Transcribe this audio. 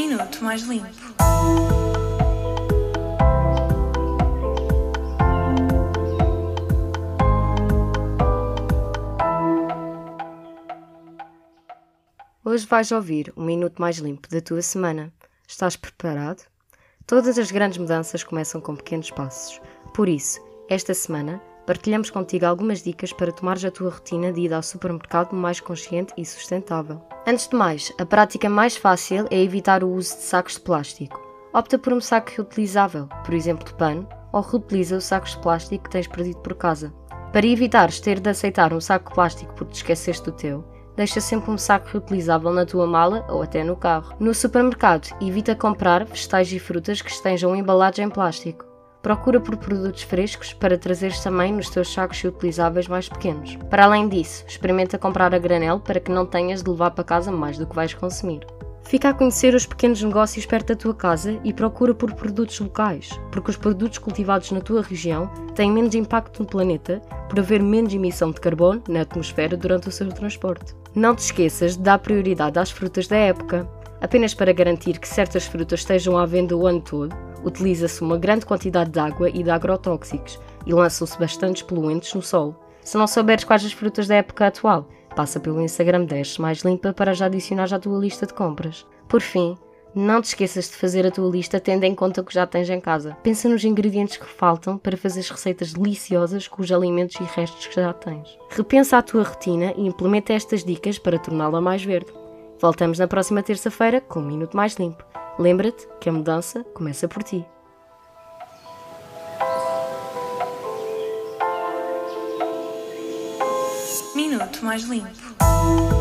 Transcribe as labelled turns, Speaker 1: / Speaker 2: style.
Speaker 1: Minuto Mais Limpo.
Speaker 2: Hoje vais ouvir o minuto mais limpo da tua semana. Estás preparado? Todas as grandes mudanças começam com pequenos passos. Por isso, esta semana, partilhamos contigo algumas dicas para tomares a tua rotina de ida ao supermercado mais consciente e sustentável. Antes de mais, a prática mais fácil é evitar o uso de sacos de plástico. Opta por um saco reutilizável, por exemplo de pano, ou reutiliza os sacos de plástico que tens perdido por casa. Para evitares ter de aceitar um saco de plástico porque te esqueceste do teu, deixa sempre um saco reutilizável na tua mala ou até no carro. No supermercado, evita comprar vegetais e frutas que estejam embalados em plástico. Procura por produtos frescos para trazeres também nos teus sacos reutilizáveis mais pequenos. Para além disso, experimenta comprar a granel para que não tenhas de levar para casa mais do que vais consumir. Fica a conhecer os pequenos negócios perto da tua casa e procura por produtos locais, porque os produtos cultivados na tua região têm menos impacto no planeta por haver menos emissão de carbono na atmosfera durante o seu transporte. Não te esqueças de dar prioridade às frutas da época. Apenas para garantir que certas frutas estejam à venda o ano todo, utiliza-se uma grande quantidade de água e de agrotóxicos e lançam-se bastantes poluentes no solo. Se não souberes quais as frutas da época atual, passa pelo Instagram Dash mais limpa para já adicionar à tua lista de compras. Por fim, não te esqueças de fazer a tua lista tendo em conta o que já tens em casa. Pensa nos ingredientes que faltam para fazer receitas deliciosas com os alimentos e restos que já tens. Repensa a tua rotina e implementa estas dicas para torná-la mais verde. Voltamos na próxima terça-feira com um minuto mais limpo. Lembra-te que a mudança começa por ti.
Speaker 1: Minuto Mais Limpo.